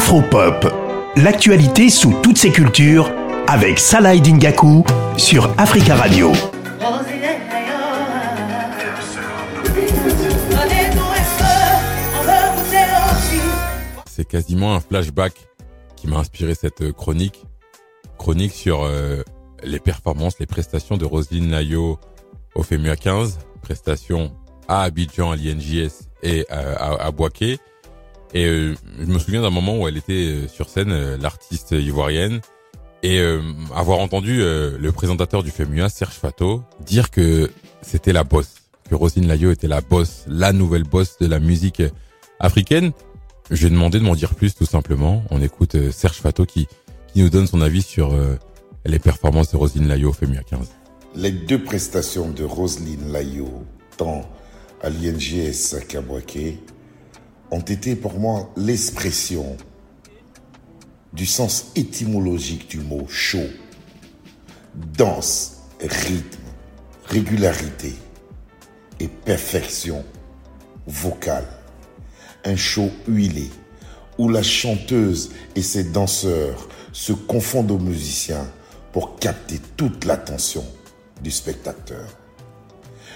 Afropop, l'actualité sous toutes ses cultures avec Salah Dingaku sur Africa Radio. C'est quasiment un flashback qui m'a inspiré cette chronique. Chronique sur euh, les performances, les prestations de Roselyne Layo au FEMUA 15, prestations à Abidjan, à l'INJS et à, à, Boaké. Et euh, je me souviens d'un moment où elle était euh, sur scène, euh, l'artiste ivoirienne, et avoir entendu le présentateur du FEMUA, Serge Fato, dire que c'était la bosse, que Rosine Layo était la bosse, la nouvelle bosse de la musique africaine. Je lui ai demandé de m'en dire plus, tout simplement. On écoute Serge Fato qui, qui nous donne son avis sur les performances de Roselyne Layo au FEMUA 15. Les deux prestations de Roselyne Layo, tant à l'INGS à Kabouaké, ont été pour moi l'expression du sens étymologique du mot chaud. Danse, rythme, régularité et perfection vocale. Un show huilé où la chanteuse et ses danseurs se confondent aux musiciens pour capter toute l'attention du spectateur.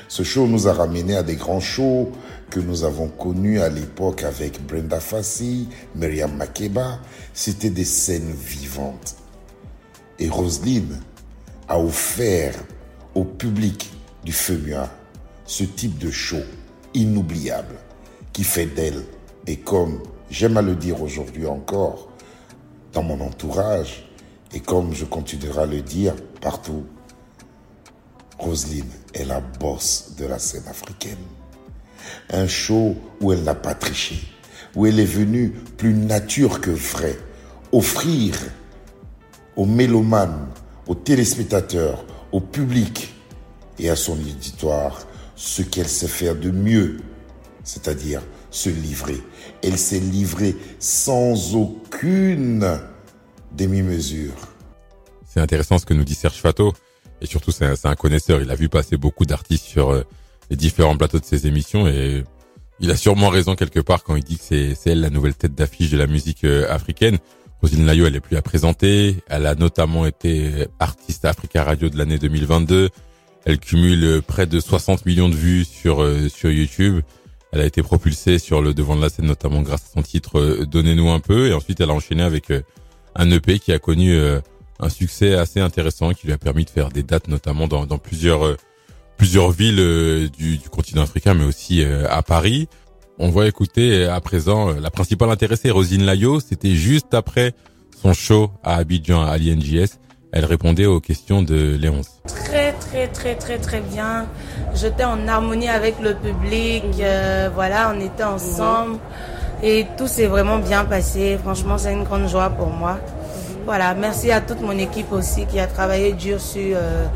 Ce show nous a ramené à des grands shows que nous avons connus à l'époque avec Brenda Fassi, Myriam Makeba. C'était des scènes vivantes. Et Roselyne a offert au public du FEMUA ce type de show inoubliable qui fait d'elle, et comme j'aime à le dire aujourd'hui encore, dans mon entourage, et comme je continuerai à le dire partout, Roselyne est la bosse de la scène africaine. Un show où elle n'a pas triché, où elle est venue plus nature que vrai, offrir aux mélomanes, aux téléspectateurs, au public et à son auditoire ce qu'elle sait faire de mieux, c'est-à-dire se livrer. Elle s'est livrée sans aucune demi-mesure. C'est intéressant ce que nous dit Serge Fato. Et surtout, c'est un, connaisseur. Il a vu passer beaucoup d'artistes sur euh, les différents plateaux de ses émissions et il a sûrement raison quelque part quand il dit que c'est elle la nouvelle tête d'affiche de la musique euh, africaine. Rosine Layo, elle est plus à présenter. Elle a notamment été artiste Africa Radio de l'année 2022. Elle cumule près de 60 millions de vues sur euh, sur YouTube. Elle a été propulsée sur le devant de la scène notamment grâce à son titre Donnez-nous un peu. Et ensuite, elle a enchaîné avec un EP qui a connu un succès assez intéressant qui lui a permis de faire des dates notamment dans, plusieurs euh, plusieurs villes euh, du, du, continent africain, mais aussi euh, à Paris. On va écouter à présent la principale intéressée, Rosine Layo. C'était juste après son show à Abidjan à l'INJS. Elle répondait aux questions de Léonce. Très très très très très bien. J'étais en harmonie avec le public. voilà, on était ensemble et tout s'est vraiment bien passé. Franchement, c'est une grande joie pour moi. Voilà, merci à toute mon équipe aussi qui a travaillé dur sur, euh,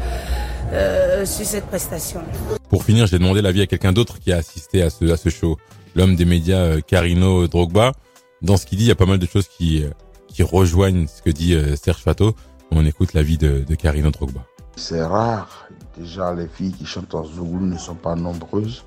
euh, sur cette prestation. Pour finir, j'ai demandé l'avis à quelqu'un d'autre qui a assisté à ce, à ce show, l'homme des médias euh, Carino Drogba. Dans ce qu'il dit, il y a pas mal de choses qui, qui rejoignent ce que dit Serge Fato. On écoute l'avis de, de Carino Drogba. C'est rare. Déjà, les filles qui chantent en Zouglou ne sont pas nombreuses.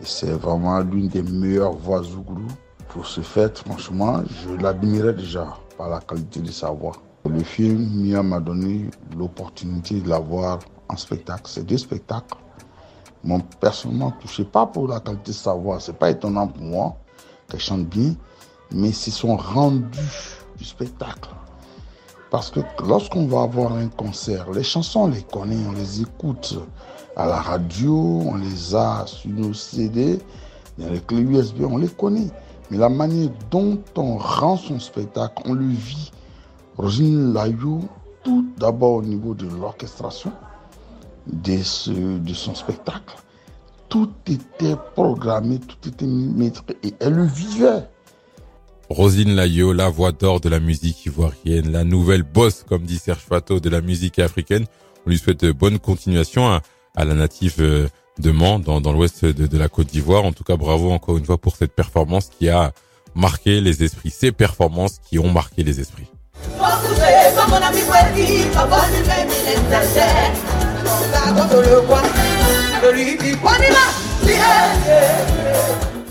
Et c'est vraiment l'une des meilleures voix Zouglou. Pour ce fait, franchement, je l'admirais déjà par la qualité de sa voix. Le film Mia m'a donné l'opportunité de la voir en spectacle. Ces deux spectacles m'ont personnellement touché, pas pour la qualité de sa voix, c'est pas étonnant pour moi qu'elle chante bien, mais c'est son rendu du spectacle. Parce que lorsqu'on va avoir un concert, les chansons, on les connaît, on les écoute à la radio, on les a sur nos CD, dans les clés USB, on les connaît. Mais la manière dont on rend son spectacle, on le vit. Rosine Layou, tout d'abord au niveau de l'orchestration de, de son spectacle, tout était programmé, tout était maîtrisé et elle le vivait. Rosine Layo, la voix d'or de la musique ivoirienne, la nouvelle boss, comme dit Serge Fato, de la musique africaine. On lui souhaite bonne continuation à, à la native euh, de Mans, dans, dans l'ouest de, de, la Côte d'Ivoire. En tout cas, bravo encore une fois pour cette performance qui a marqué les esprits. Ces performances qui ont marqué les esprits.